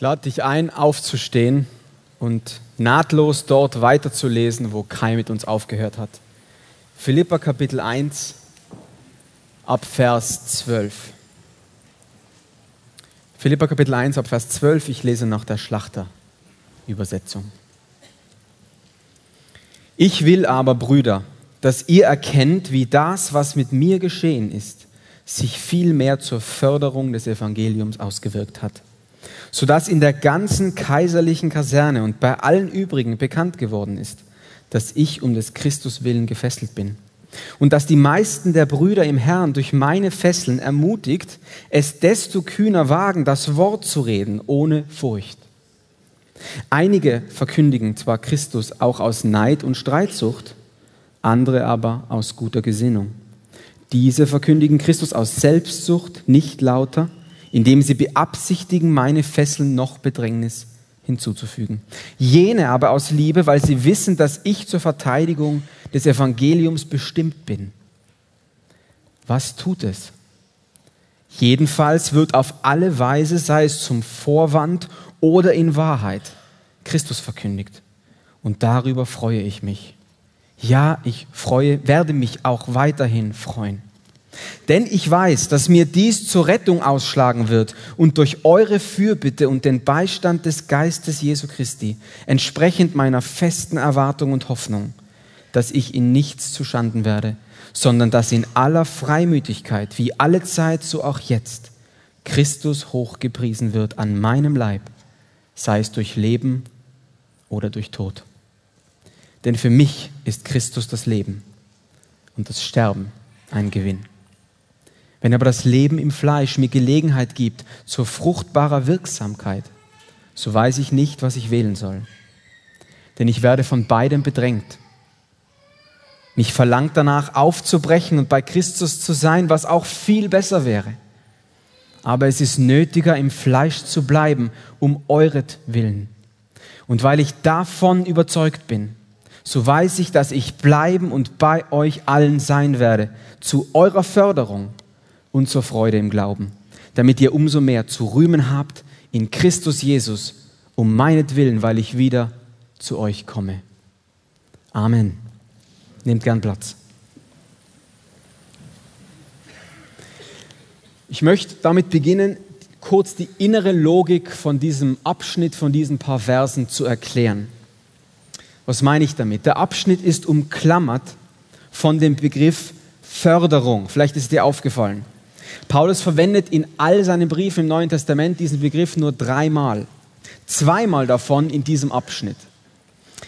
Ich lade dich ein, aufzustehen und nahtlos dort weiterzulesen, wo Kai mit uns aufgehört hat. Philippa Kapitel 1 ab Vers 12. Philippa Kapitel 1 ab Vers 12, ich lese nach der Schlachter-Übersetzung. Ich will aber, Brüder, dass ihr erkennt, wie das, was mit mir geschehen ist, sich viel mehr zur Förderung des Evangeliums ausgewirkt hat sodass in der ganzen kaiserlichen Kaserne und bei allen übrigen bekannt geworden ist, dass ich um des Christus willen gefesselt bin. Und dass die meisten der Brüder im Herrn durch meine Fesseln ermutigt, es desto kühner wagen, das Wort zu reden, ohne Furcht. Einige verkündigen zwar Christus auch aus Neid und Streitsucht, andere aber aus guter Gesinnung. Diese verkündigen Christus aus Selbstsucht, nicht lauter, indem sie beabsichtigen, meine Fesseln noch Bedrängnis hinzuzufügen. Jene aber aus Liebe, weil sie wissen, dass ich zur Verteidigung des Evangeliums bestimmt bin. Was tut es? Jedenfalls wird auf alle Weise, sei es zum Vorwand oder in Wahrheit, Christus verkündigt. Und darüber freue ich mich. Ja, ich freue, werde mich auch weiterhin freuen. Denn ich weiß, dass mir dies zur Rettung ausschlagen wird und durch eure Fürbitte und den Beistand des Geistes Jesu Christi, entsprechend meiner festen Erwartung und Hoffnung, dass ich in nichts zuschanden werde, sondern dass in aller Freimütigkeit, wie alle Zeit, so auch jetzt, Christus hochgepriesen wird an meinem Leib, sei es durch Leben oder durch Tod. Denn für mich ist Christus das Leben und das Sterben ein Gewinn. Wenn aber das Leben im Fleisch mir Gelegenheit gibt zur fruchtbarer Wirksamkeit, so weiß ich nicht, was ich wählen soll. Denn ich werde von beidem bedrängt. Mich verlangt danach aufzubrechen und bei Christus zu sein, was auch viel besser wäre. Aber es ist nötiger, im Fleisch zu bleiben, um euretwillen. Und weil ich davon überzeugt bin, so weiß ich, dass ich bleiben und bei euch allen sein werde, zu eurer Förderung und zur Freude im Glauben, damit ihr umso mehr zu rühmen habt in Christus Jesus, um meinetwillen, weil ich wieder zu euch komme. Amen. Nehmt gern Platz. Ich möchte damit beginnen, kurz die innere Logik von diesem Abschnitt, von diesen paar Versen zu erklären. Was meine ich damit? Der Abschnitt ist umklammert von dem Begriff Förderung. Vielleicht ist dir aufgefallen. Paulus verwendet in all seinen Briefen im Neuen Testament diesen Begriff nur dreimal. Zweimal davon in diesem Abschnitt.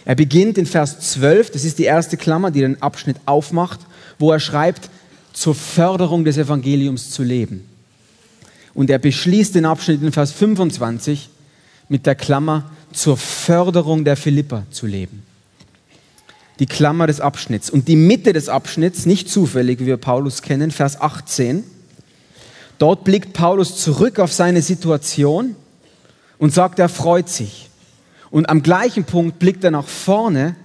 Er beginnt in Vers 12, das ist die erste Klammer, die den Abschnitt aufmacht, wo er schreibt, zur Förderung des Evangeliums zu leben. Und er beschließt den Abschnitt in Vers 25 mit der Klammer, zur Förderung der Philipper zu leben. Die Klammer des Abschnitts. Und die Mitte des Abschnitts, nicht zufällig, wie wir Paulus kennen, Vers 18, Dort blickt Paulus zurück auf seine Situation und sagt, er freut sich. Und am gleichen Punkt blickt er nach vorne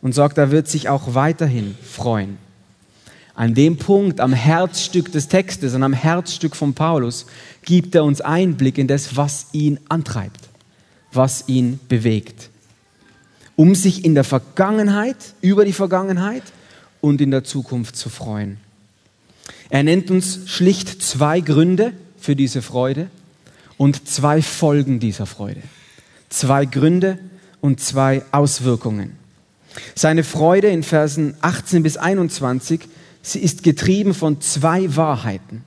und sagt, er wird sich auch weiterhin freuen. An dem Punkt, am Herzstück des Textes und am Herzstück von Paulus, gibt er uns Einblick in das, was ihn antreibt, was ihn bewegt. Um sich in der Vergangenheit, über die Vergangenheit und in der Zukunft zu freuen. Er nennt uns schlicht zwei Gründe für diese Freude und zwei Folgen dieser Freude. Zwei Gründe und zwei Auswirkungen. Seine Freude in Versen 18 bis 21, sie ist getrieben von zwei Wahrheiten.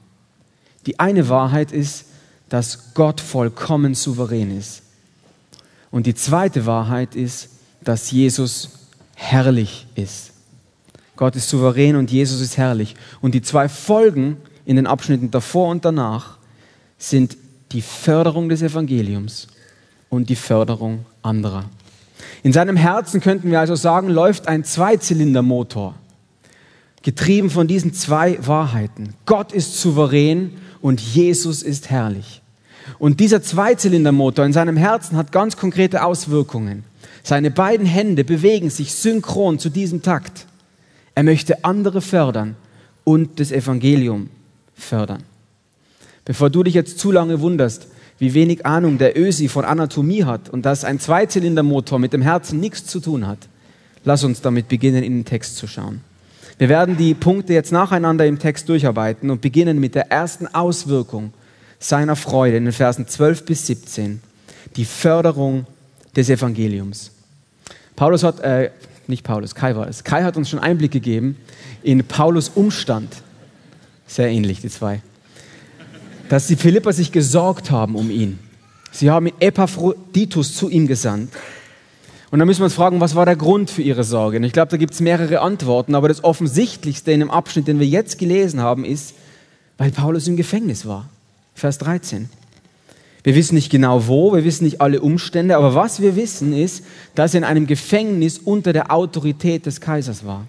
Die eine Wahrheit ist, dass Gott vollkommen souverän ist. Und die zweite Wahrheit ist, dass Jesus herrlich ist. Gott ist souverän und Jesus ist herrlich. Und die zwei Folgen in den Abschnitten davor und danach sind die Förderung des Evangeliums und die Förderung anderer. In seinem Herzen könnten wir also sagen, läuft ein Zweizylindermotor, getrieben von diesen zwei Wahrheiten. Gott ist souverän und Jesus ist herrlich. Und dieser Zweizylindermotor in seinem Herzen hat ganz konkrete Auswirkungen. Seine beiden Hände bewegen sich synchron zu diesem Takt. Er möchte andere fördern und das Evangelium fördern. Bevor du dich jetzt zu lange wunderst, wie wenig Ahnung der Ösi von Anatomie hat und dass ein Zweizylindermotor mit dem Herzen nichts zu tun hat. Lass uns damit beginnen, in den Text zu schauen. Wir werden die Punkte jetzt nacheinander im Text durcharbeiten und beginnen mit der ersten Auswirkung seiner Freude in den Versen 12 bis 17. Die Förderung des Evangeliums. Paulus hat, äh, nicht Paulus, Kai war es. Kai hat uns schon Einblick gegeben in Paulus Umstand. Sehr ähnlich, die zwei dass die Philipper sich gesorgt haben um ihn. Sie haben Epaphroditus zu ihm gesandt. Und da müssen wir uns fragen, was war der Grund für ihre Sorge? Und ich glaube, da gibt es mehrere Antworten, aber das Offensichtlichste in dem Abschnitt, den wir jetzt gelesen haben, ist, weil Paulus im Gefängnis war. Vers 13. Wir wissen nicht genau wo, wir wissen nicht alle Umstände, aber was wir wissen ist, dass er in einem Gefängnis unter der Autorität des Kaisers war.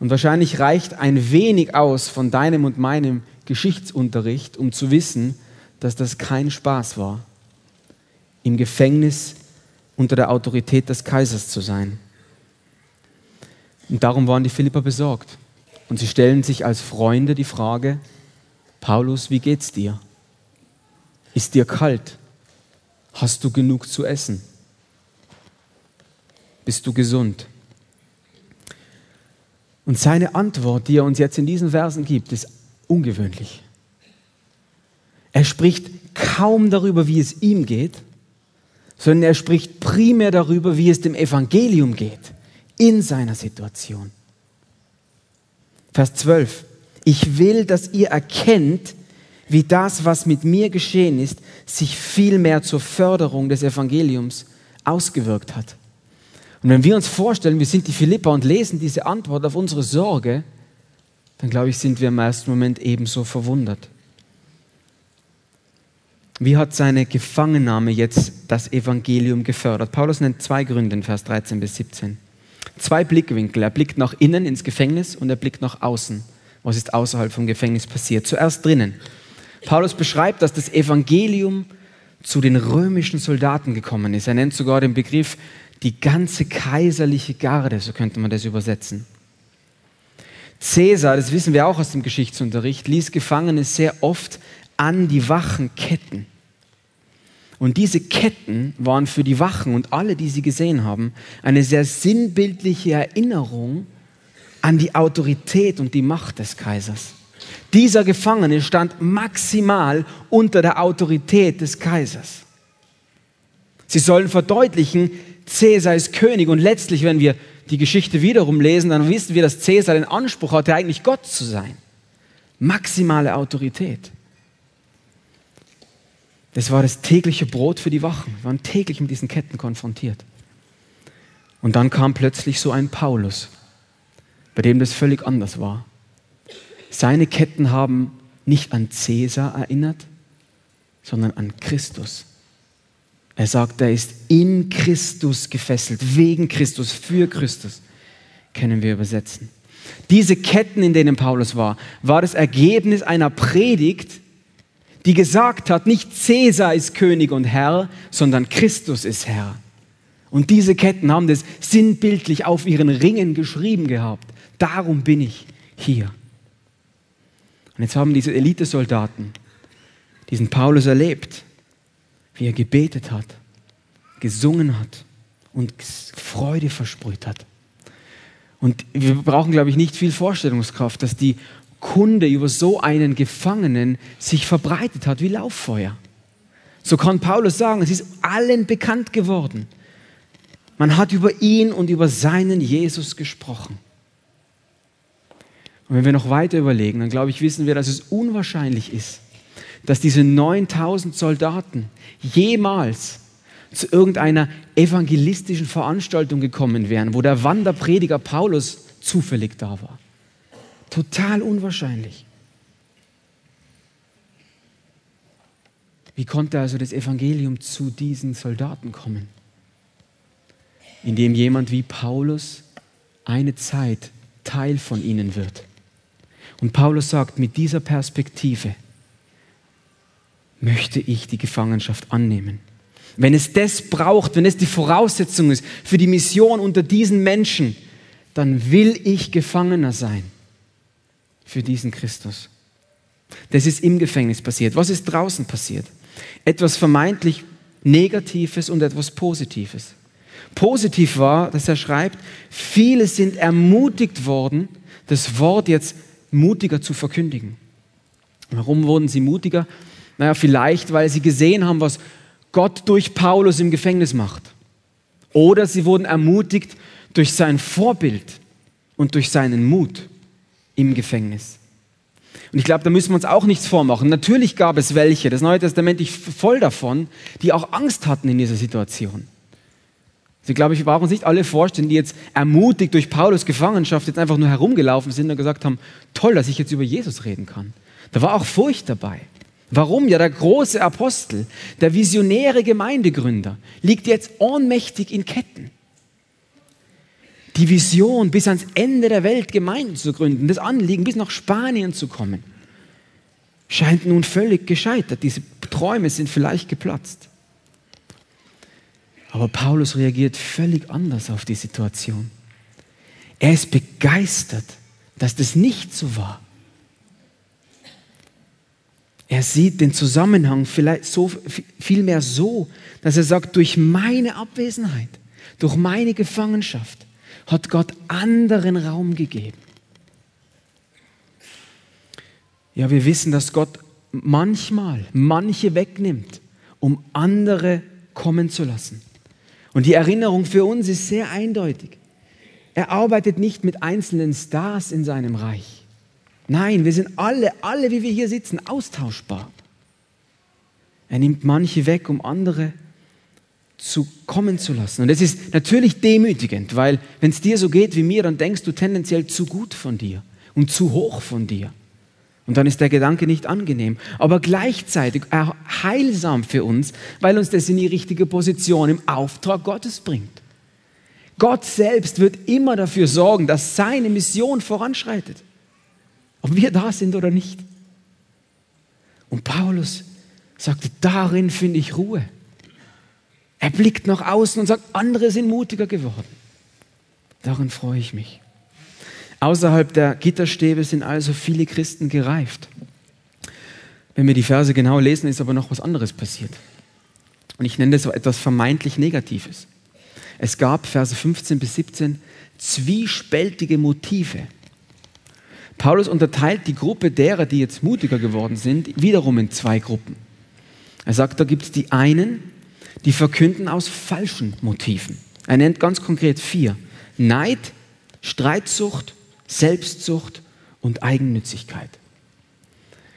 Und wahrscheinlich reicht ein wenig aus von deinem und meinem Geschichtsunterricht, um zu wissen, dass das kein Spaß war, im Gefängnis unter der Autorität des Kaisers zu sein. Und darum waren die Philipper besorgt. Und sie stellen sich als Freunde die Frage, Paulus, wie geht's dir? Ist dir kalt? Hast du genug zu essen? Bist du gesund? Und seine Antwort, die er uns jetzt in diesen Versen gibt, ist ungewöhnlich. Er spricht kaum darüber, wie es ihm geht, sondern er spricht primär darüber, wie es dem Evangelium geht in seiner Situation. Vers 12. Ich will, dass ihr erkennt, wie das, was mit mir geschehen ist, sich viel mehr zur Förderung des Evangeliums ausgewirkt hat. Und wenn wir uns vorstellen, wir sind die Philippa und lesen diese Antwort auf unsere Sorge, dann glaube ich, sind wir im ersten Moment ebenso verwundert. Wie hat seine Gefangennahme jetzt das Evangelium gefördert? Paulus nennt zwei Gründe in Vers 13 bis 17. Zwei Blickwinkel. Er blickt nach innen ins Gefängnis und er blickt nach außen. Was ist außerhalb vom Gefängnis passiert? Zuerst drinnen. Paulus beschreibt, dass das Evangelium zu den römischen Soldaten gekommen ist. Er nennt sogar den Begriff die ganze kaiserliche Garde, so könnte man das übersetzen. Cäsar, das wissen wir auch aus dem Geschichtsunterricht, ließ Gefangene sehr oft an die Wachen ketten. Und diese Ketten waren für die Wachen und alle, die sie gesehen haben, eine sehr sinnbildliche Erinnerung an die Autorität und die Macht des Kaisers. Dieser Gefangene stand maximal unter der Autorität des Kaisers. Sie sollen verdeutlichen, Cäsar ist König und letztlich, wenn wir die Geschichte wiederum lesen, dann wissen wir, dass Cäsar den Anspruch hatte, eigentlich Gott zu sein. Maximale Autorität. Das war das tägliche Brot für die Wachen. Wir waren täglich mit diesen Ketten konfrontiert. Und dann kam plötzlich so ein Paulus, bei dem das völlig anders war. Seine Ketten haben nicht an Cäsar erinnert, sondern an Christus. Er sagt, er ist in Christus gefesselt, wegen Christus, für Christus, können wir übersetzen. Diese Ketten, in denen Paulus war, war das Ergebnis einer Predigt, die gesagt hat, nicht Cäsar ist König und Herr, sondern Christus ist Herr. Und diese Ketten haben das sinnbildlich auf ihren Ringen geschrieben gehabt. Darum bin ich hier. Und jetzt haben diese Elitesoldaten diesen Paulus erlebt wie er gebetet hat, gesungen hat und Freude versprüht hat. Und wir brauchen, glaube ich, nicht viel Vorstellungskraft, dass die Kunde über so einen Gefangenen sich verbreitet hat wie Lauffeuer. So kann Paulus sagen, es ist allen bekannt geworden. Man hat über ihn und über seinen Jesus gesprochen. Und wenn wir noch weiter überlegen, dann glaube ich, wissen wir, dass es unwahrscheinlich ist, dass diese 9000 Soldaten jemals zu irgendeiner evangelistischen Veranstaltung gekommen wären, wo der Wanderprediger Paulus zufällig da war. Total unwahrscheinlich. Wie konnte also das Evangelium zu diesen Soldaten kommen? Indem jemand wie Paulus eine Zeit Teil von ihnen wird. Und Paulus sagt, mit dieser Perspektive möchte ich die Gefangenschaft annehmen. Wenn es das braucht, wenn es die Voraussetzung ist für die Mission unter diesen Menschen, dann will ich Gefangener sein für diesen Christus. Das ist im Gefängnis passiert. Was ist draußen passiert? Etwas vermeintlich Negatives und etwas Positives. Positiv war, dass er schreibt, viele sind ermutigt worden, das Wort jetzt mutiger zu verkündigen. Warum wurden sie mutiger? Naja, vielleicht, weil sie gesehen haben, was Gott durch Paulus im Gefängnis macht. Oder sie wurden ermutigt durch sein Vorbild und durch seinen Mut im Gefängnis. Und ich glaube, da müssen wir uns auch nichts vormachen. Natürlich gab es welche, das Neue Testament ist voll davon, die auch Angst hatten in dieser Situation. Sie, glaube ich, brauchen sich nicht alle vorstellen, die jetzt ermutigt durch Paulus Gefangenschaft jetzt einfach nur herumgelaufen sind und gesagt haben, toll, dass ich jetzt über Jesus reden kann. Da war auch Furcht dabei. Warum? Ja, der große Apostel, der visionäre Gemeindegründer, liegt jetzt ohnmächtig in Ketten. Die Vision, bis ans Ende der Welt Gemeinden zu gründen, das Anliegen, bis nach Spanien zu kommen, scheint nun völlig gescheitert. Diese Träume sind vielleicht geplatzt. Aber Paulus reagiert völlig anders auf die Situation. Er ist begeistert, dass das nicht so war. Er sieht den Zusammenhang vielleicht so, vielmehr so, dass er sagt, durch meine Abwesenheit, durch meine Gefangenschaft hat Gott anderen Raum gegeben. Ja, wir wissen, dass Gott manchmal manche wegnimmt, um andere kommen zu lassen. Und die Erinnerung für uns ist sehr eindeutig. Er arbeitet nicht mit einzelnen Stars in seinem Reich. Nein, wir sind alle, alle, wie wir hier sitzen, austauschbar. Er nimmt manche weg, um andere zu kommen zu lassen. Und es ist natürlich demütigend, weil wenn es dir so geht wie mir, dann denkst du tendenziell zu gut von dir und zu hoch von dir. Und dann ist der Gedanke nicht angenehm, aber gleichzeitig heilsam für uns, weil uns das in die richtige Position im Auftrag Gottes bringt. Gott selbst wird immer dafür sorgen, dass seine Mission voranschreitet, ob wir da sind oder nicht. Und Paulus sagte, darin finde ich Ruhe. Er blickt nach außen und sagt, andere sind mutiger geworden. Darin freue ich mich. Außerhalb der Gitterstäbe sind also viele Christen gereift. Wenn wir die Verse genau lesen, ist aber noch was anderes passiert. Und ich nenne das etwas vermeintlich Negatives. Es gab, Verse 15 bis 17, zwiespältige Motive. Paulus unterteilt die Gruppe derer, die jetzt mutiger geworden sind, wiederum in zwei Gruppen. Er sagt, da gibt es die einen, die verkünden aus falschen Motiven. Er nennt ganz konkret vier. Neid, Streitsucht, Selbstsucht und Eigennützigkeit.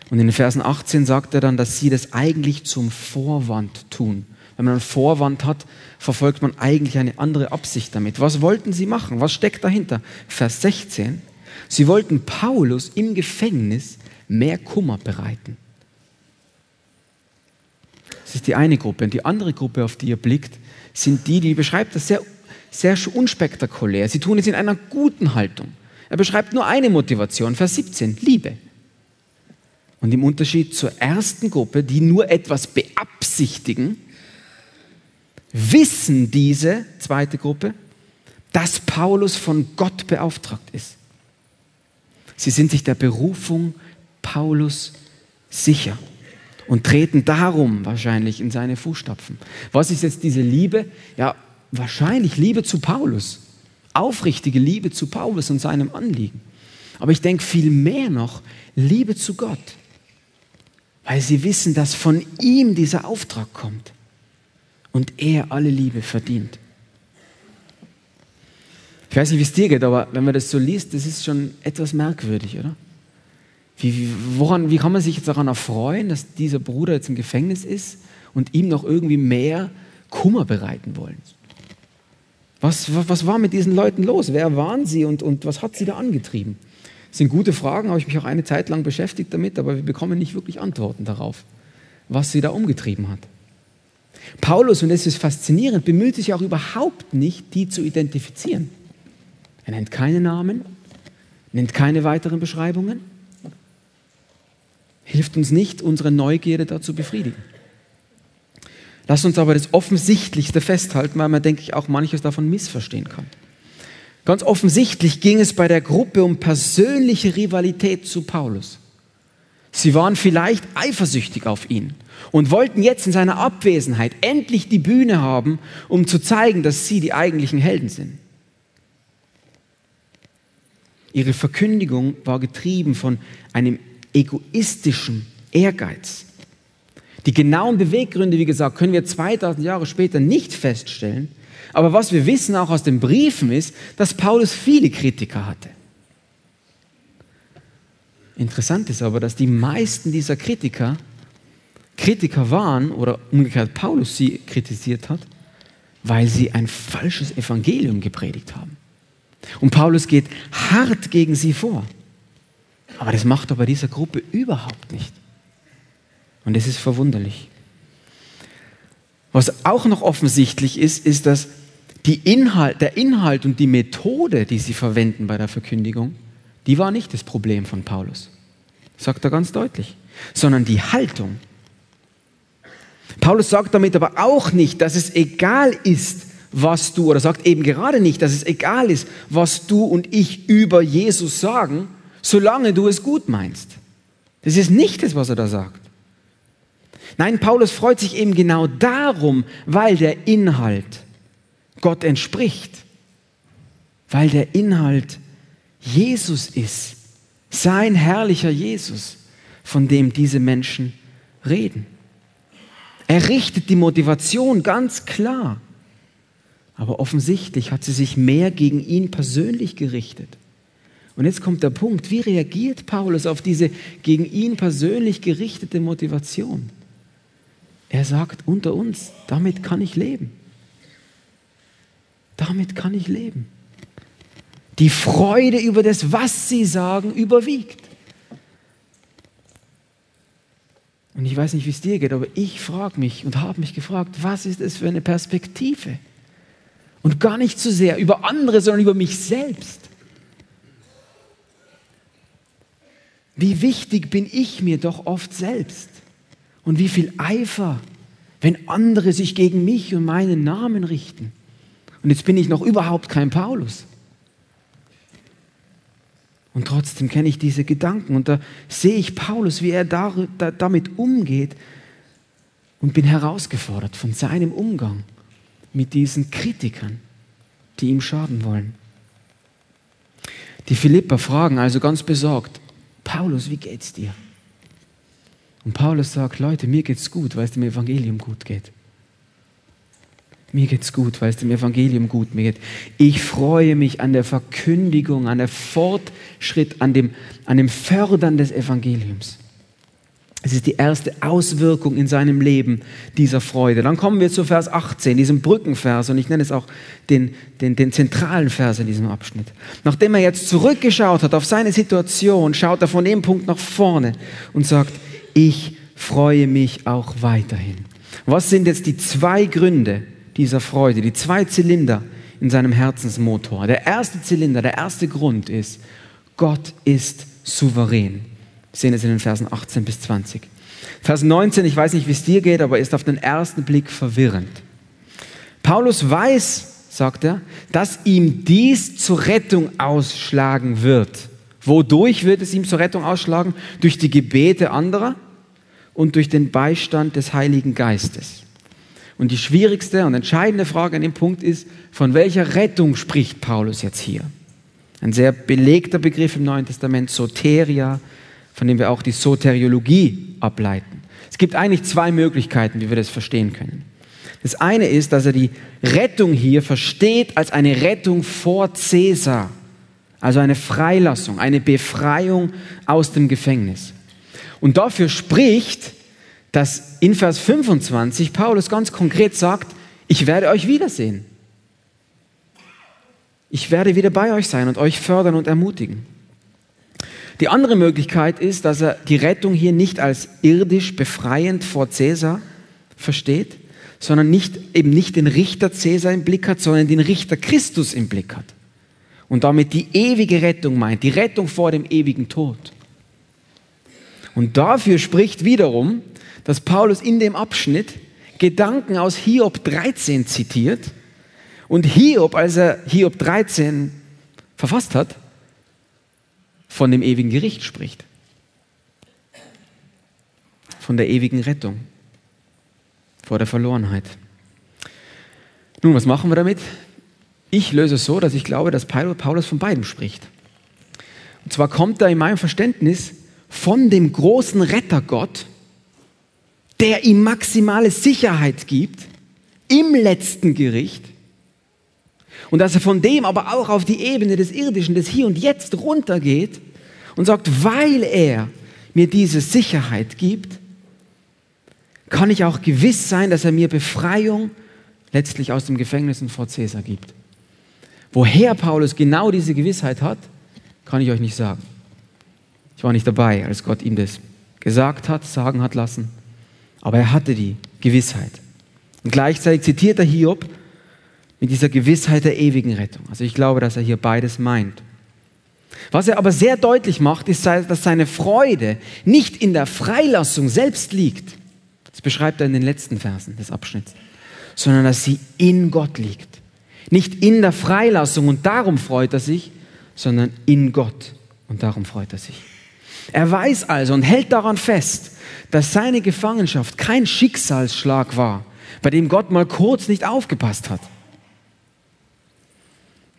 Und in den Versen 18 sagt er dann, dass sie das eigentlich zum Vorwand tun. Wenn man einen Vorwand hat, verfolgt man eigentlich eine andere Absicht damit. Was wollten sie machen? Was steckt dahinter? Vers 16. Sie wollten Paulus im Gefängnis mehr Kummer bereiten. Das ist die eine Gruppe. Und die andere Gruppe, auf die ihr blickt, sind die, die beschreibt das sehr, sehr unspektakulär. Sie tun es in einer guten Haltung. Er beschreibt nur eine Motivation, Vers 17, Liebe. Und im Unterschied zur ersten Gruppe, die nur etwas beabsichtigen, wissen diese zweite Gruppe, dass Paulus von Gott beauftragt ist. Sie sind sich der Berufung Paulus sicher und treten darum wahrscheinlich in seine Fußstapfen. Was ist jetzt diese Liebe? Ja, wahrscheinlich Liebe zu Paulus aufrichtige Liebe zu Paulus und seinem Anliegen. Aber ich denke viel mehr noch Liebe zu Gott, weil sie wissen, dass von ihm dieser Auftrag kommt und er alle Liebe verdient. Ich weiß nicht, wie es dir geht, aber wenn man das so liest, das ist schon etwas merkwürdig, oder? Wie, woran, wie kann man sich jetzt daran erfreuen, dass dieser Bruder jetzt im Gefängnis ist und ihm noch irgendwie mehr Kummer bereiten wollen? Was, was war mit diesen Leuten los? Wer waren sie und, und was hat sie da angetrieben? Das sind gute Fragen, habe ich mich auch eine Zeit lang beschäftigt damit, aber wir bekommen nicht wirklich Antworten darauf, was sie da umgetrieben hat. Paulus, und das ist faszinierend, bemüht sich auch überhaupt nicht, die zu identifizieren. Er nennt keine Namen, nennt keine weiteren Beschreibungen, hilft uns nicht, unsere Neugierde da zu befriedigen. Lass uns aber das Offensichtlichste festhalten, weil man, denke ich, auch manches davon missverstehen kann. Ganz offensichtlich ging es bei der Gruppe um persönliche Rivalität zu Paulus. Sie waren vielleicht eifersüchtig auf ihn und wollten jetzt in seiner Abwesenheit endlich die Bühne haben, um zu zeigen, dass sie die eigentlichen Helden sind. Ihre Verkündigung war getrieben von einem egoistischen Ehrgeiz. Die genauen Beweggründe, wie gesagt, können wir 2000 Jahre später nicht feststellen. Aber was wir wissen auch aus den Briefen ist, dass Paulus viele Kritiker hatte. Interessant ist aber, dass die meisten dieser Kritiker Kritiker waren oder umgekehrt Paulus sie kritisiert hat, weil sie ein falsches Evangelium gepredigt haben. Und Paulus geht hart gegen sie vor. Aber das macht er bei dieser Gruppe überhaupt nicht. Und es ist verwunderlich. Was auch noch offensichtlich ist, ist, dass die Inhalt, der Inhalt und die Methode, die sie verwenden bei der Verkündigung, die war nicht das Problem von Paulus. Sagt er ganz deutlich. Sondern die Haltung. Paulus sagt damit aber auch nicht, dass es egal ist, was du, oder sagt eben gerade nicht, dass es egal ist, was du und ich über Jesus sagen, solange du es gut meinst. Das ist nicht das, was er da sagt. Nein, Paulus freut sich eben genau darum, weil der Inhalt Gott entspricht, weil der Inhalt Jesus ist, sein herrlicher Jesus, von dem diese Menschen reden. Er richtet die Motivation ganz klar, aber offensichtlich hat sie sich mehr gegen ihn persönlich gerichtet. Und jetzt kommt der Punkt, wie reagiert Paulus auf diese gegen ihn persönlich gerichtete Motivation? Er sagt unter uns, damit kann ich leben. Damit kann ich leben. Die Freude über das, was sie sagen, überwiegt. Und ich weiß nicht, wie es dir geht, aber ich frage mich und habe mich gefragt, was ist es für eine Perspektive? Und gar nicht so sehr über andere, sondern über mich selbst. Wie wichtig bin ich mir doch oft selbst? Und wie viel Eifer, wenn andere sich gegen mich und meinen Namen richten. Und jetzt bin ich noch überhaupt kein Paulus. Und trotzdem kenne ich diese Gedanken und da sehe ich Paulus, wie er da, da, damit umgeht und bin herausgefordert von seinem Umgang mit diesen Kritikern, die ihm schaden wollen. Die Philipper fragen also ganz besorgt, Paulus, wie geht's dir? Und Paulus sagt, Leute, mir geht's gut, weil es dem Evangelium gut geht. Mir geht's gut, weil es dem Evangelium gut geht. Ich freue mich an der Verkündigung, an der Fortschritt, an dem, an dem Fördern des Evangeliums. Es ist die erste Auswirkung in seinem Leben dieser Freude. Dann kommen wir zu Vers 18, diesem Brückenvers, und ich nenne es auch den, den, den zentralen Vers in diesem Abschnitt. Nachdem er jetzt zurückgeschaut hat auf seine Situation, schaut er von dem Punkt nach vorne und sagt, ich freue mich auch weiterhin. Was sind jetzt die zwei Gründe, dieser Freude, die zwei Zylinder in seinem Herzensmotor. Der erste Zylinder, der erste Grund ist, Gott ist souverän. Wir sehen es in den Versen 18 bis 20. Vers 19, ich weiß nicht, wie es dir geht, aber ist auf den ersten Blick verwirrend. Paulus weiß, sagt er, dass ihm dies zur Rettung ausschlagen wird. Wodurch wird es ihm zur Rettung ausschlagen? Durch die Gebete anderer und durch den Beistand des Heiligen Geistes. Und die schwierigste und entscheidende Frage an dem Punkt ist, von welcher Rettung spricht Paulus jetzt hier? Ein sehr belegter Begriff im Neuen Testament, Soteria, von dem wir auch die Soteriologie ableiten. Es gibt eigentlich zwei Möglichkeiten, wie wir das verstehen können. Das eine ist, dass er die Rettung hier versteht als eine Rettung vor Cäsar, also eine Freilassung, eine Befreiung aus dem Gefängnis. Und dafür spricht, dass in Vers 25 Paulus ganz konkret sagt, ich werde euch wiedersehen. Ich werde wieder bei euch sein und euch fördern und ermutigen. Die andere Möglichkeit ist, dass er die Rettung hier nicht als irdisch befreiend vor Cäsar versteht, sondern nicht, eben nicht den Richter Cäsar im Blick hat, sondern den Richter Christus im Blick hat. Und damit die ewige Rettung meint, die Rettung vor dem ewigen Tod. Und dafür spricht wiederum dass Paulus in dem Abschnitt Gedanken aus Hiob 13 zitiert und Hiob, als er Hiob 13 verfasst hat, von dem ewigen Gericht spricht. von der ewigen Rettung, vor der Verlorenheit. Nun, was machen wir damit? Ich löse es so, dass ich glaube, dass Paulus von beidem spricht. Und zwar kommt er in meinem Verständnis von dem großen Rettergott, der ihm maximale Sicherheit gibt im letzten Gericht und dass er von dem aber auch auf die Ebene des Irdischen, des Hier und Jetzt runtergeht und sagt, weil er mir diese Sicherheit gibt, kann ich auch gewiss sein, dass er mir Befreiung letztlich aus dem Gefängnis und vor Cäsar gibt. Woher Paulus genau diese Gewissheit hat, kann ich euch nicht sagen. Ich war nicht dabei, als Gott ihm das gesagt hat, sagen hat lassen, aber er hatte die Gewissheit. Und gleichzeitig zitiert er Hiob mit dieser Gewissheit der ewigen Rettung. Also ich glaube, dass er hier beides meint. Was er aber sehr deutlich macht, ist, dass seine Freude nicht in der Freilassung selbst liegt. Das beschreibt er in den letzten Versen des Abschnitts. Sondern dass sie in Gott liegt. Nicht in der Freilassung und darum freut er sich, sondern in Gott und darum freut er sich. Er weiß also und hält daran fest, dass seine Gefangenschaft kein Schicksalsschlag war, bei dem Gott mal kurz nicht aufgepasst hat.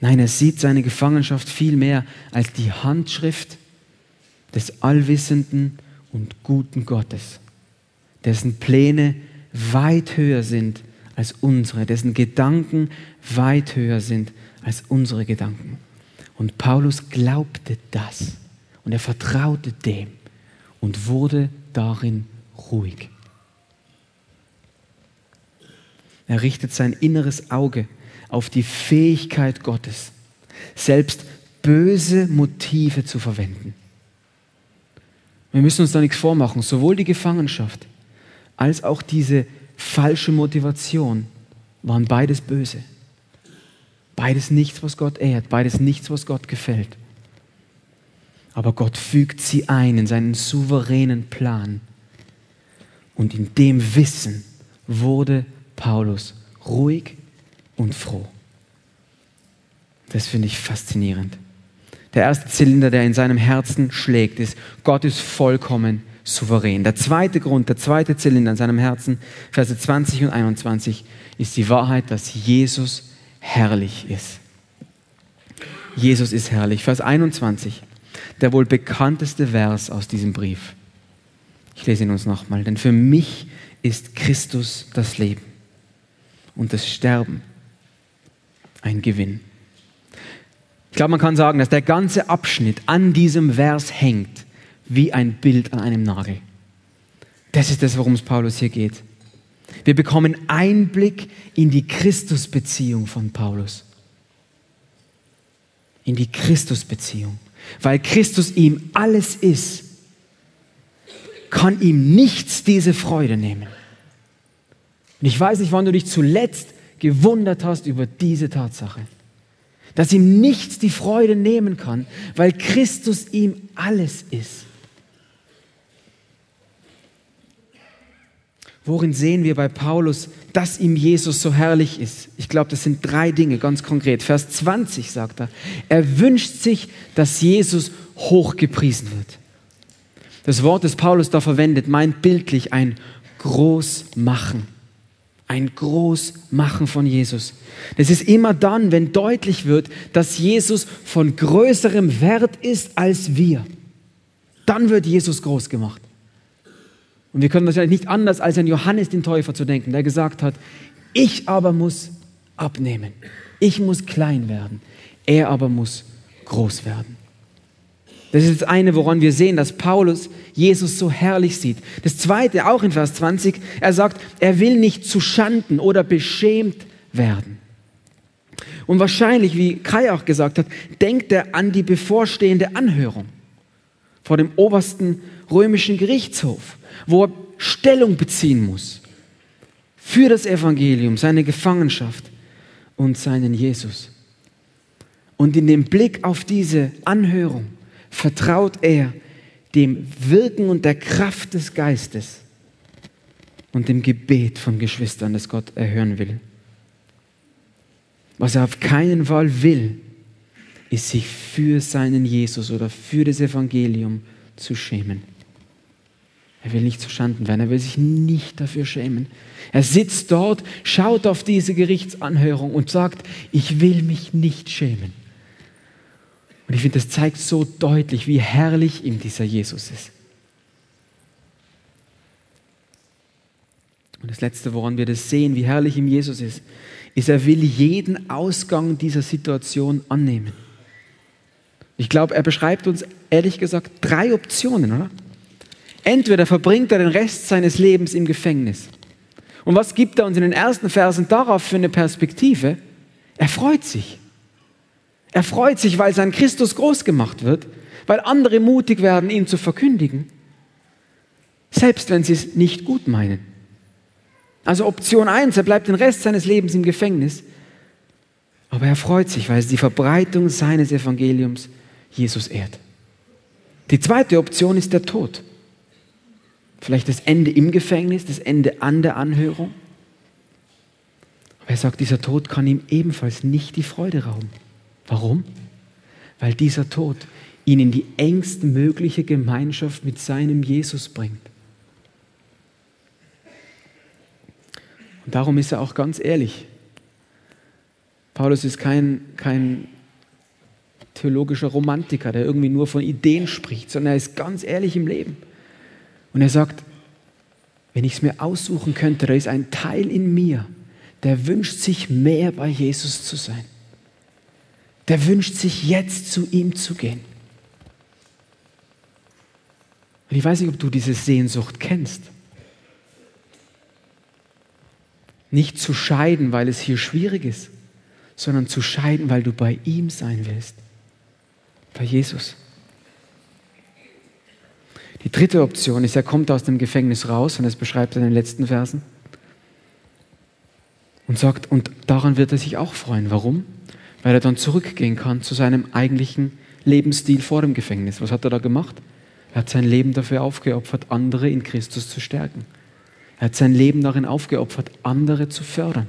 Nein, er sieht seine Gefangenschaft vielmehr als die Handschrift des allwissenden und guten Gottes, dessen Pläne weit höher sind als unsere, dessen Gedanken weit höher sind als unsere Gedanken. Und Paulus glaubte das und er vertraute dem und wurde darin ruhig. Er richtet sein inneres Auge auf die Fähigkeit Gottes, selbst böse Motive zu verwenden. Wir müssen uns da nichts vormachen. Sowohl die Gefangenschaft als auch diese falsche Motivation waren beides böse. Beides nichts, was Gott ehrt, beides nichts, was Gott gefällt. Aber Gott fügt sie ein in seinen souveränen Plan. Und in dem Wissen wurde Paulus ruhig und froh. Das finde ich faszinierend. Der erste Zylinder, der in seinem Herzen schlägt, ist, Gott ist vollkommen souverän. Der zweite Grund, der zweite Zylinder in seinem Herzen, Verse 20 und 21, ist die Wahrheit, dass Jesus herrlich ist. Jesus ist herrlich. Vers 21, der wohl bekannteste Vers aus diesem Brief. Ich lese ihn uns nochmal. Denn für mich ist Christus das Leben und das Sterben ein Gewinn. Ich glaube, man kann sagen, dass der ganze Abschnitt an diesem Vers hängt wie ein Bild an einem Nagel. Das ist das, worum es Paulus hier geht. Wir bekommen Einblick in die Christusbeziehung von Paulus. In die Christusbeziehung. Weil Christus ihm alles ist, kann ihm nichts diese Freude nehmen. Und ich weiß nicht, wann du dich zuletzt gewundert hast über diese Tatsache. Dass ihm nichts die Freude nehmen kann, weil Christus ihm alles ist. Worin sehen wir bei Paulus, dass ihm Jesus so herrlich ist? Ich glaube, das sind drei Dinge ganz konkret. Vers 20 sagt er, er wünscht sich, dass Jesus hochgepriesen wird. Das Wort, das Paulus da verwendet, meint bildlich ein Großmachen ein Großmachen von Jesus. Das ist immer dann, wenn deutlich wird, dass Jesus von größerem Wert ist als wir. Dann wird Jesus groß gemacht. Und wir können wahrscheinlich nicht anders als an Johannes den Täufer zu denken, der gesagt hat, ich aber muss abnehmen. Ich muss klein werden. Er aber muss groß werden. Das ist das eine, woran wir sehen, dass Paulus Jesus so herrlich sieht. Das zweite, auch in Vers 20, er sagt, er will nicht zu Schanden oder beschämt werden. Und wahrscheinlich, wie Kai auch gesagt hat, denkt er an die bevorstehende Anhörung vor dem obersten römischen Gerichtshof, wo er Stellung beziehen muss für das Evangelium, seine Gefangenschaft und seinen Jesus. Und in dem Blick auf diese Anhörung vertraut er dem Wirken und der Kraft des Geistes und dem Gebet von Geschwistern, das Gott erhören will. Was er auf keinen Fall will, ist sich für seinen Jesus oder für das Evangelium zu schämen. Er will nicht zu Schanden werden. Er will sich nicht dafür schämen. Er sitzt dort, schaut auf diese Gerichtsanhörung und sagt, ich will mich nicht schämen. Und ich finde, das zeigt so deutlich, wie herrlich ihm dieser Jesus ist. Und das Letzte, woran wir das sehen, wie herrlich ihm Jesus ist, ist, er will jeden Ausgang dieser Situation annehmen. Ich glaube, er beschreibt uns ehrlich gesagt drei Optionen, oder? Entweder verbringt er den Rest seines Lebens im Gefängnis. Und was gibt er uns in den ersten Versen darauf für eine Perspektive? Er freut sich. Er freut sich, weil sein Christus groß gemacht wird, weil andere mutig werden, ihn zu verkündigen, selbst wenn sie es nicht gut meinen. Also Option 1, er bleibt den Rest seines Lebens im Gefängnis, aber er freut sich, weil es die Verbreitung seines Evangeliums Jesus ehrt. Die zweite Option ist der Tod. Vielleicht das Ende im Gefängnis, das Ende an der Anhörung. Aber er sagt, dieser Tod kann ihm ebenfalls nicht die Freude rauben. Warum? Weil dieser Tod ihn in die engstmögliche Gemeinschaft mit seinem Jesus bringt. Und darum ist er auch ganz ehrlich. Paulus ist kein, kein theologischer Romantiker, der irgendwie nur von Ideen spricht, sondern er ist ganz ehrlich im Leben. Und er sagt, wenn ich es mir aussuchen könnte, da ist ein Teil in mir, der wünscht sich mehr bei Jesus zu sein. Der wünscht sich jetzt zu ihm zu gehen. Und ich weiß nicht, ob du diese Sehnsucht kennst. Nicht zu scheiden, weil es hier schwierig ist, sondern zu scheiden, weil du bei ihm sein willst bei Jesus. Die dritte Option ist, er kommt aus dem Gefängnis raus, und das beschreibt er in den letzten Versen, und sagt, und daran wird er sich auch freuen. Warum? Weil er dann zurückgehen kann zu seinem eigentlichen Lebensstil vor dem Gefängnis. Was hat er da gemacht? Er hat sein Leben dafür aufgeopfert, andere in Christus zu stärken. Er hat sein Leben darin aufgeopfert, andere zu fördern.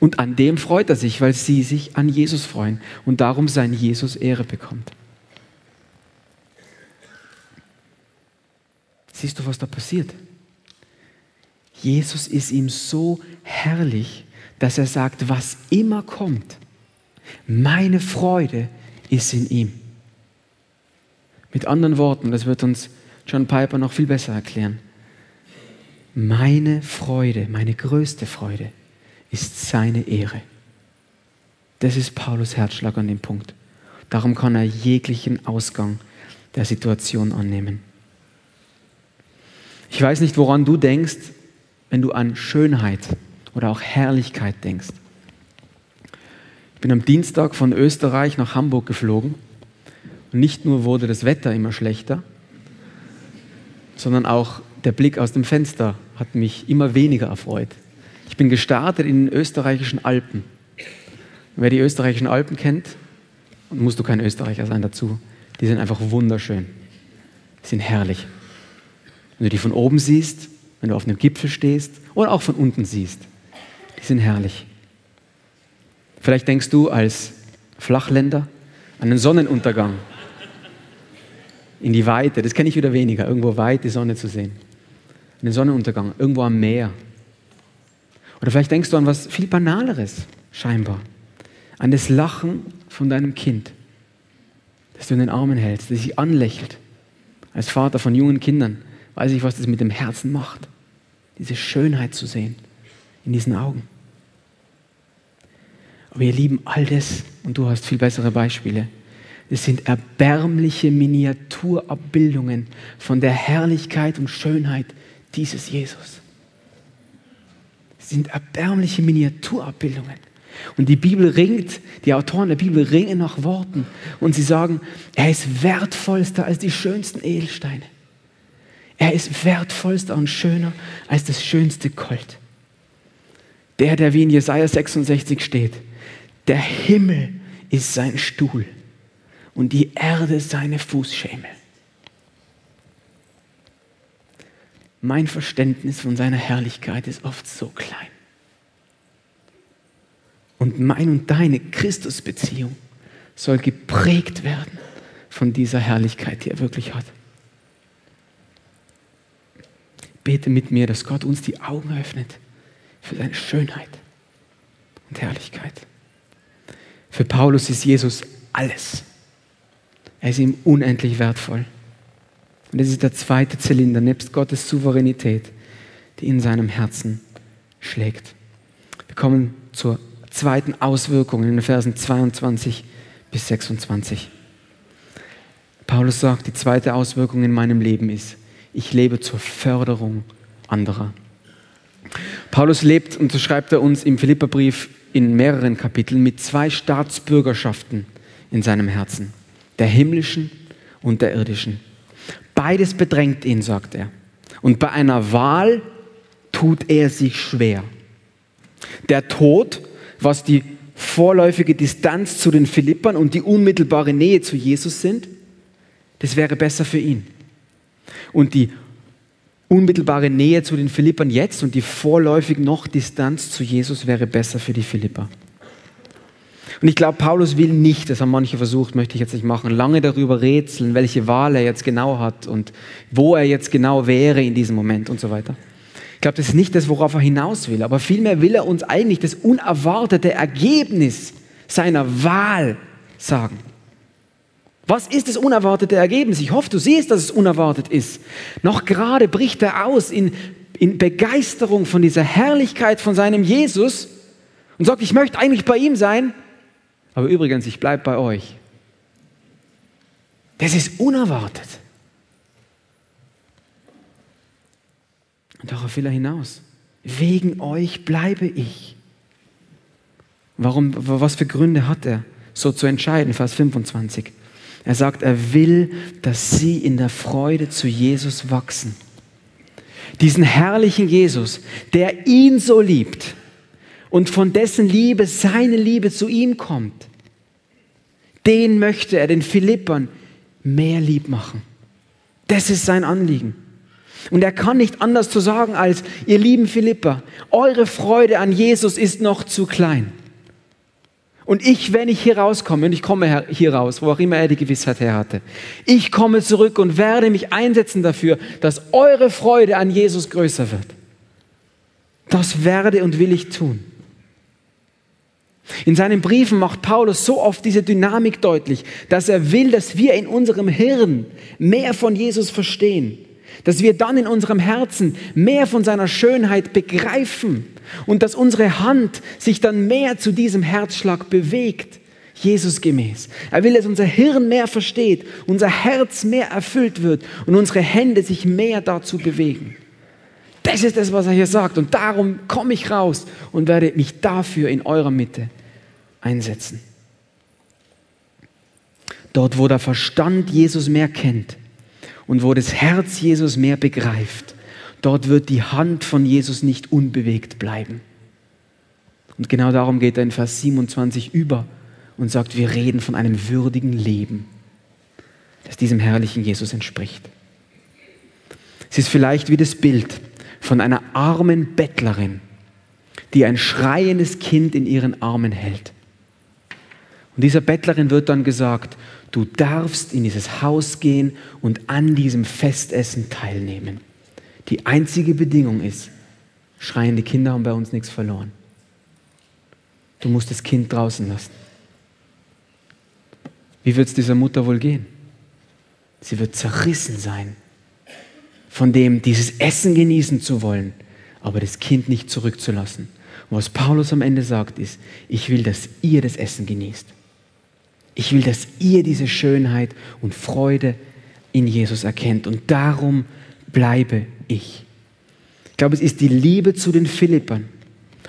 Und an dem freut er sich, weil sie sich an Jesus freuen und darum sein Jesus Ehre bekommt. Siehst du, was da passiert? Jesus ist ihm so herrlich, dass er sagt, was immer kommt, meine Freude ist in ihm. Mit anderen Worten, das wird uns John Piper noch viel besser erklären. Meine Freude, meine größte Freude ist seine Ehre. Das ist Paulus Herzschlag an dem Punkt. Darum kann er jeglichen Ausgang der Situation annehmen. Ich weiß nicht, woran du denkst, wenn du an Schönheit oder auch Herrlichkeit denkst. Ich bin am Dienstag von Österreich nach Hamburg geflogen und nicht nur wurde das Wetter immer schlechter, sondern auch der Blick aus dem Fenster hat mich immer weniger erfreut. Ich bin gestartet in den österreichischen Alpen. wer die österreichischen Alpen kennt, und musst du kein Österreicher sein dazu, die sind einfach wunderschön. Die sind herrlich. Wenn du die von oben siehst, wenn du auf einem Gipfel stehst oder auch von unten siehst, die sind herrlich. Vielleicht denkst du als Flachländer an den Sonnenuntergang in die Weite. Das kenne ich wieder weniger, irgendwo weit die Sonne zu sehen. An den Sonnenuntergang, irgendwo am Meer. Oder vielleicht denkst du an was viel Banaleres, scheinbar. An das Lachen von deinem Kind, das du in den Armen hältst, das sich anlächelt. Als Vater von jungen Kindern weiß ich, was das mit dem Herzen macht. Diese Schönheit zu sehen in diesen Augen. Aber ihr lieben all das, und du hast viel bessere Beispiele, das sind erbärmliche Miniaturabbildungen von der Herrlichkeit und Schönheit dieses Jesus. Das sind erbärmliche Miniaturabbildungen. Und die Bibel ringt, die Autoren der Bibel ringen nach Worten und sie sagen, er ist wertvollster als die schönsten Edelsteine. Er ist wertvollster und schöner als das schönste Gold. Der, der wie in Jesaja 66 steht, der Himmel ist sein Stuhl und die Erde seine Fußschemel. Mein Verständnis von seiner Herrlichkeit ist oft so klein. Und mein und deine Christusbeziehung soll geprägt werden von dieser Herrlichkeit, die er wirklich hat. Bete mit mir, dass Gott uns die Augen öffnet für seine Schönheit und Herrlichkeit. Für Paulus ist Jesus alles. Er ist ihm unendlich wertvoll. Und das ist der zweite Zylinder, nebst Gottes Souveränität, die in seinem Herzen schlägt. Wir kommen zur zweiten Auswirkung in den Versen 22 bis 26. Paulus sagt, die zweite Auswirkung in meinem Leben ist, ich lebe zur Förderung anderer. Paulus lebt, und so schreibt er uns im Philipperbrief in mehreren Kapiteln, mit zwei Staatsbürgerschaften in seinem Herzen, der himmlischen und der irdischen. Beides bedrängt ihn, sagt er. Und bei einer Wahl tut er sich schwer. Der Tod, was die vorläufige Distanz zu den Philippern und die unmittelbare Nähe zu Jesus sind, das wäre besser für ihn. Und die unmittelbare Nähe zu den Philippern jetzt und die vorläufig noch Distanz zu Jesus wäre besser für die Philipper. Und ich glaube, Paulus will nicht, das haben manche versucht, möchte ich jetzt nicht machen, lange darüber rätseln, welche Wahl er jetzt genau hat und wo er jetzt genau wäre in diesem Moment und so weiter. Ich glaube, das ist nicht das, worauf er hinaus will, aber vielmehr will er uns eigentlich das unerwartete Ergebnis seiner Wahl sagen. Was ist das unerwartete Ergebnis? Ich hoffe, du siehst, dass es unerwartet ist. Noch gerade bricht er aus in, in Begeisterung von dieser Herrlichkeit von seinem Jesus und sagt, ich möchte eigentlich bei ihm sein, aber übrigens, ich bleibe bei euch. Das ist unerwartet. Und darauf will er hinaus. Wegen euch bleibe ich. Warum, was für Gründe hat er, so zu entscheiden? Vers 25. Er sagt, er will, dass sie in der Freude zu Jesus wachsen. Diesen herrlichen Jesus, der ihn so liebt und von dessen Liebe seine Liebe zu ihm kommt, den möchte er den Philippern mehr lieb machen. Das ist sein Anliegen. Und er kann nicht anders zu sagen als, ihr lieben Philipper, eure Freude an Jesus ist noch zu klein. Und ich, wenn ich hier rauskomme, und ich komme hier raus, wo auch immer er die Gewissheit her hatte, ich komme zurück und werde mich einsetzen dafür, dass eure Freude an Jesus größer wird. Das werde und will ich tun. In seinen Briefen macht Paulus so oft diese Dynamik deutlich, dass er will, dass wir in unserem Hirn mehr von Jesus verstehen dass wir dann in unserem Herzen mehr von seiner Schönheit begreifen und dass unsere Hand sich dann mehr zu diesem Herzschlag bewegt, Jesus gemäß. Er will, dass unser Hirn mehr versteht, unser Herz mehr erfüllt wird und unsere Hände sich mehr dazu bewegen. Das ist das, was er hier sagt. Und darum komme ich raus und werde mich dafür in eurer Mitte einsetzen. Dort, wo der Verstand Jesus mehr kennt, und wo das Herz Jesus mehr begreift, dort wird die Hand von Jesus nicht unbewegt bleiben. Und genau darum geht er in Vers 27 über und sagt, wir reden von einem würdigen Leben, das diesem herrlichen Jesus entspricht. Es ist vielleicht wie das Bild von einer armen Bettlerin, die ein schreiendes Kind in ihren Armen hält. Und dieser Bettlerin wird dann gesagt, du darfst in dieses Haus gehen und an diesem Festessen teilnehmen. Die einzige Bedingung ist, schreiende Kinder haben bei uns nichts verloren. Du musst das Kind draußen lassen. Wie wird es dieser Mutter wohl gehen? Sie wird zerrissen sein von dem, dieses Essen genießen zu wollen, aber das Kind nicht zurückzulassen. Und was Paulus am Ende sagt, ist, ich will, dass ihr das Essen genießt. Ich will, dass ihr diese Schönheit und Freude in Jesus erkennt. Und darum bleibe ich. Ich glaube, es ist die Liebe zu den Philippern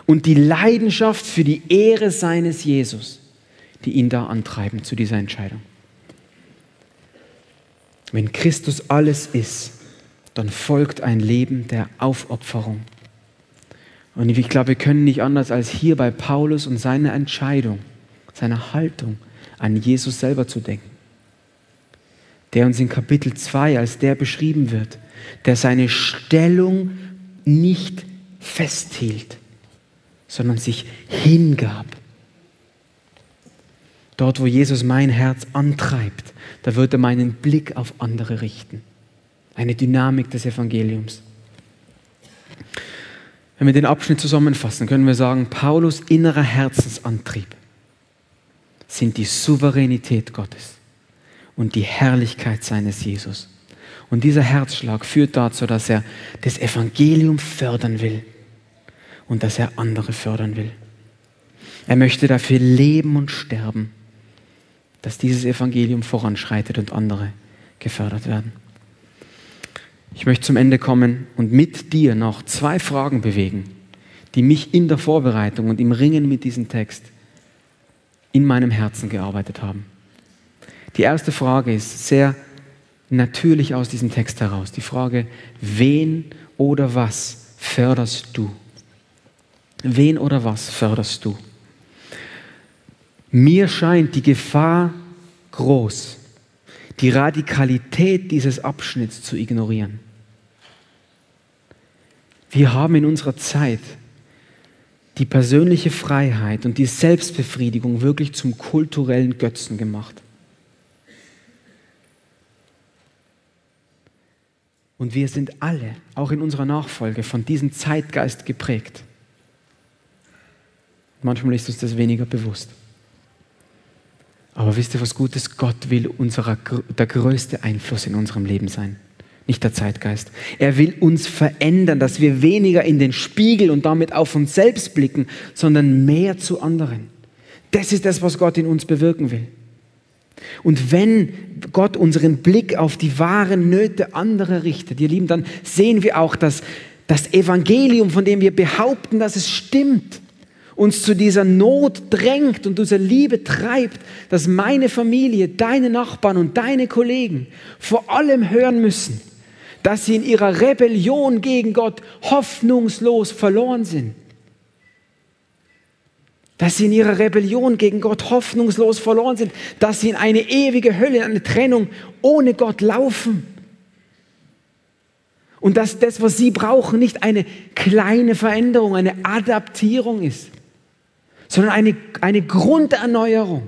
und die Leidenschaft für die Ehre seines Jesus, die ihn da antreiben zu dieser Entscheidung. Wenn Christus alles ist, dann folgt ein Leben der Aufopferung. Und ich glaube, wir können nicht anders als hier bei Paulus und seiner Entscheidung, seiner Haltung an Jesus selber zu denken, der uns in Kapitel 2 als der beschrieben wird, der seine Stellung nicht festhielt, sondern sich hingab. Dort, wo Jesus mein Herz antreibt, da wird er meinen Blick auf andere richten. Eine Dynamik des Evangeliums. Wenn wir den Abschnitt zusammenfassen, können wir sagen, Paulus innerer Herzensantrieb sind die Souveränität Gottes und die Herrlichkeit seines Jesus. Und dieser Herzschlag führt dazu, dass er das Evangelium fördern will und dass er andere fördern will. Er möchte dafür leben und sterben, dass dieses Evangelium voranschreitet und andere gefördert werden. Ich möchte zum Ende kommen und mit dir noch zwei Fragen bewegen, die mich in der Vorbereitung und im Ringen mit diesem Text in meinem Herzen gearbeitet haben. Die erste Frage ist sehr natürlich aus diesem Text heraus. Die Frage, wen oder was förderst du? Wen oder was förderst du? Mir scheint die Gefahr groß, die Radikalität dieses Abschnitts zu ignorieren. Wir haben in unserer Zeit die persönliche Freiheit und die Selbstbefriedigung wirklich zum kulturellen Götzen gemacht. Und wir sind alle, auch in unserer Nachfolge, von diesem Zeitgeist geprägt. Manchmal ist uns das weniger bewusst. Aber wisst ihr, was Gutes? Gott will unserer, der größte Einfluss in unserem Leben sein, nicht der Zeitgeist. Er will uns verändern, dass wir weniger in den Spiegel und damit auf uns selbst blicken, sondern mehr zu anderen. Das ist das, was Gott in uns bewirken will. Und wenn Gott unseren Blick auf die wahren Nöte anderer richtet, ihr Lieben, dann sehen wir auch, dass das Evangelium, von dem wir behaupten, dass es stimmt, uns zu dieser Not drängt und diese Liebe treibt, dass meine Familie, deine Nachbarn und deine Kollegen vor allem hören müssen, dass sie in ihrer Rebellion gegen Gott hoffnungslos verloren sind. Dass sie in ihrer Rebellion gegen Gott hoffnungslos verloren sind, dass sie in eine ewige Hölle, in eine Trennung ohne Gott laufen. Und dass das, was sie brauchen, nicht eine kleine Veränderung, eine Adaptierung ist, sondern eine, eine Grunderneuerung,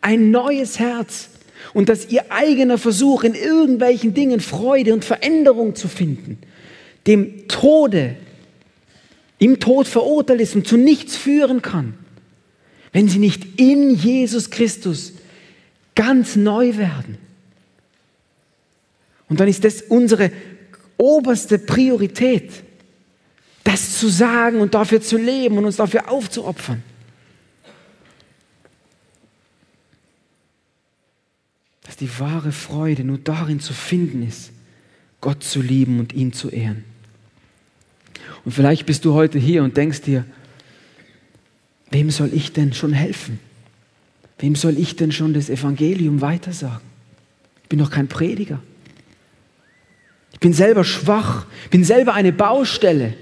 ein neues Herz und dass ihr eigener Versuch, in irgendwelchen Dingen Freude und Veränderung zu finden, dem Tode, im Tod verurteilt ist und zu nichts führen kann, wenn sie nicht in Jesus Christus ganz neu werden. Und dann ist das unsere oberste Priorität das zu sagen und dafür zu leben und uns dafür aufzuopfern. Dass die wahre Freude nur darin zu finden ist, Gott zu lieben und ihn zu ehren. Und vielleicht bist du heute hier und denkst dir, wem soll ich denn schon helfen? Wem soll ich denn schon das Evangelium weitersagen? Ich bin doch kein Prediger. Ich bin selber schwach, bin selber eine Baustelle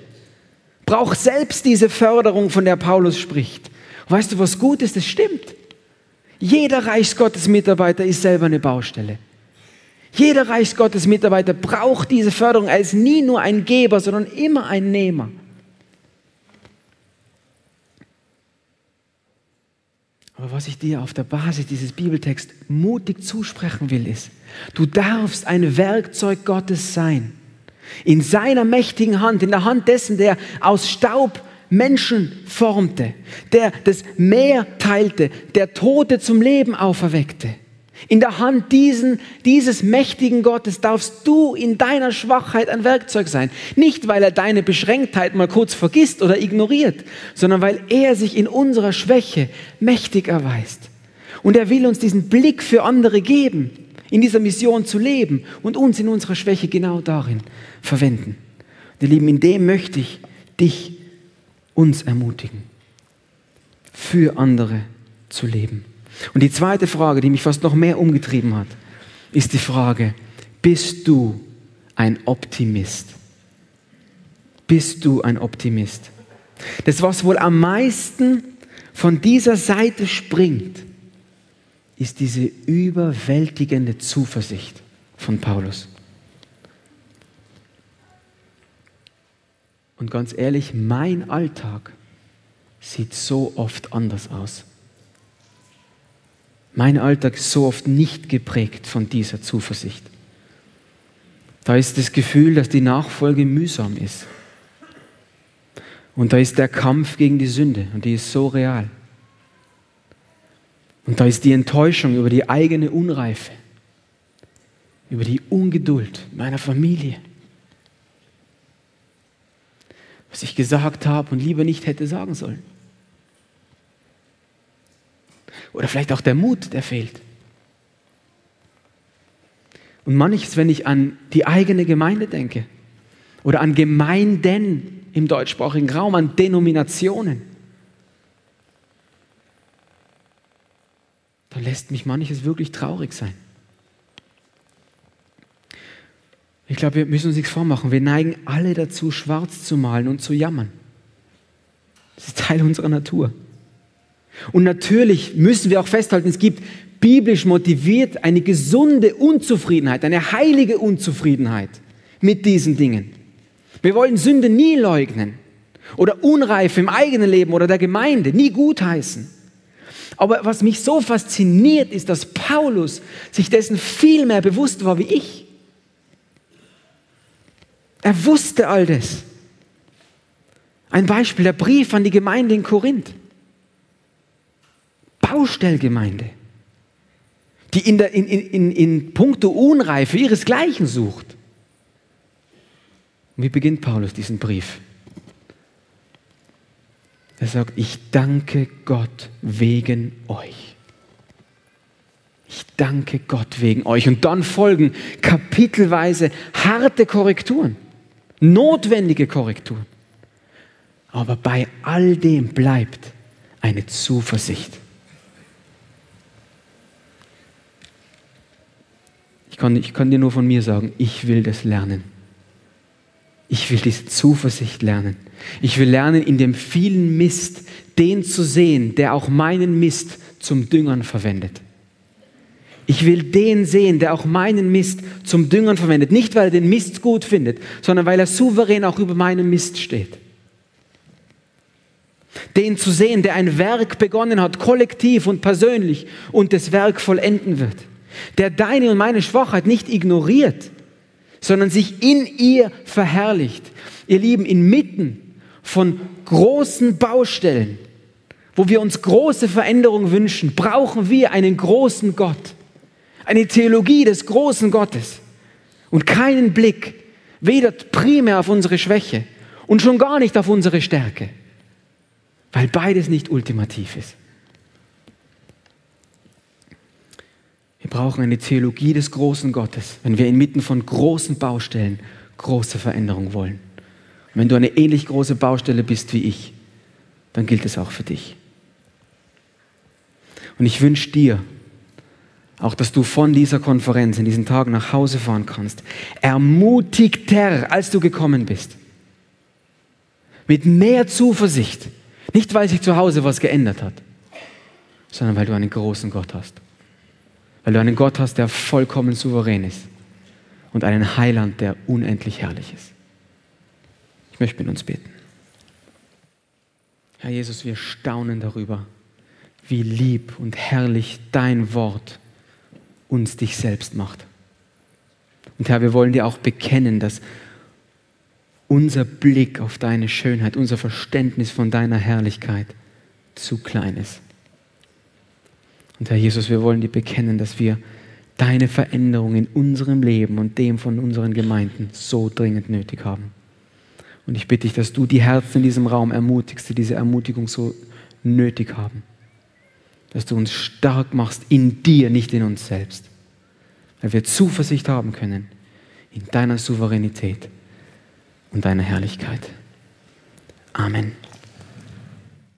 braucht selbst diese Förderung, von der Paulus spricht. Und weißt du, was gut ist? Das stimmt. Jeder Reichsgottesmitarbeiter ist selber eine Baustelle. Jeder Reichsgottesmitarbeiter braucht diese Förderung. Er ist nie nur ein Geber, sondern immer ein Nehmer. Aber was ich dir auf der Basis dieses Bibeltexts mutig zusprechen will, ist, du darfst ein Werkzeug Gottes sein in seiner mächtigen Hand, in der Hand dessen, der aus Staub Menschen formte, der das Meer teilte, der Tote zum Leben auferweckte. In der Hand diesen, dieses mächtigen Gottes darfst du in deiner Schwachheit ein Werkzeug sein. Nicht, weil er deine Beschränktheit mal kurz vergisst oder ignoriert, sondern weil er sich in unserer Schwäche mächtig erweist. Und er will uns diesen Blick für andere geben in dieser Mission zu leben und uns in unserer Schwäche genau darin verwenden. Ihr Lieben, in dem möchte ich dich, uns ermutigen, für andere zu leben. Und die zweite Frage, die mich fast noch mehr umgetrieben hat, ist die Frage, bist du ein Optimist? Bist du ein Optimist? Das, was wohl am meisten von dieser Seite springt, ist diese überwältigende Zuversicht von Paulus. Und ganz ehrlich, mein Alltag sieht so oft anders aus. Mein Alltag ist so oft nicht geprägt von dieser Zuversicht. Da ist das Gefühl, dass die Nachfolge mühsam ist. Und da ist der Kampf gegen die Sünde und die ist so real. Und da ist die Enttäuschung über die eigene Unreife, über die Ungeduld meiner Familie, was ich gesagt habe und lieber nicht hätte sagen sollen. Oder vielleicht auch der Mut, der fehlt. Und manches, wenn ich an die eigene Gemeinde denke oder an Gemeinden im deutschsprachigen Raum, an Denominationen, dann lässt mich manches wirklich traurig sein. Ich glaube, wir müssen uns nichts vormachen. Wir neigen alle dazu, schwarz zu malen und zu jammern. Das ist Teil unserer Natur. Und natürlich müssen wir auch festhalten, es gibt biblisch motiviert eine gesunde Unzufriedenheit, eine heilige Unzufriedenheit mit diesen Dingen. Wir wollen Sünde nie leugnen oder Unreife im eigenen Leben oder der Gemeinde nie gutheißen. Aber was mich so fasziniert, ist, dass Paulus sich dessen viel mehr bewusst war wie ich. Er wusste all das. Ein Beispiel, der Brief an die Gemeinde in Korinth. Baustellgemeinde, die in, der, in, in, in puncto Unreife ihresgleichen sucht. Und wie beginnt Paulus diesen Brief? Er sagt, ich danke Gott wegen euch. Ich danke Gott wegen euch. Und dann folgen kapitelweise harte Korrekturen notwendige Korrektur. Aber bei all dem bleibt eine Zuversicht. Kann, ich kann dir nur von mir sagen, ich will das lernen. Ich will diese Zuversicht lernen. Ich will lernen, in dem vielen Mist den zu sehen, der auch meinen Mist zum Düngern verwendet. Ich will den sehen, der auch meinen Mist zum Düngern verwendet. Nicht, weil er den Mist gut findet, sondern weil er souverän auch über meinen Mist steht. Den zu sehen, der ein Werk begonnen hat, kollektiv und persönlich und das Werk vollenden wird. Der deine und meine Schwachheit nicht ignoriert, sondern sich in ihr verherrlicht. Ihr Lieben, inmitten von großen Baustellen, wo wir uns große Veränderungen wünschen, brauchen wir einen großen Gott eine Theologie des großen Gottes und keinen Blick weder primär auf unsere Schwäche und schon gar nicht auf unsere Stärke, weil beides nicht ultimativ ist. Wir brauchen eine Theologie des großen Gottes, wenn wir inmitten von großen Baustellen große Veränderung wollen. Und wenn du eine ähnlich große Baustelle bist wie ich, dann gilt es auch für dich. Und ich wünsche dir, auch dass du von dieser Konferenz in diesen Tagen nach Hause fahren kannst, ermutigter, als du gekommen bist. Mit mehr Zuversicht. Nicht, weil sich zu Hause was geändert hat, sondern weil du einen großen Gott hast. Weil du einen Gott hast, der vollkommen souverän ist. Und einen Heiland, der unendlich herrlich ist. Ich möchte mit uns beten. Herr Jesus, wir staunen darüber, wie lieb und herrlich dein Wort uns dich selbst macht. Und Herr, wir wollen dir auch bekennen, dass unser Blick auf deine Schönheit, unser Verständnis von deiner Herrlichkeit zu klein ist. Und Herr Jesus, wir wollen dir bekennen, dass wir deine Veränderung in unserem Leben und dem von unseren Gemeinden so dringend nötig haben. Und ich bitte dich, dass du die Herzen in diesem Raum ermutigst, die diese Ermutigung so nötig haben dass du uns stark machst in dir, nicht in uns selbst. Weil wir Zuversicht haben können in deiner Souveränität und deiner Herrlichkeit. Amen.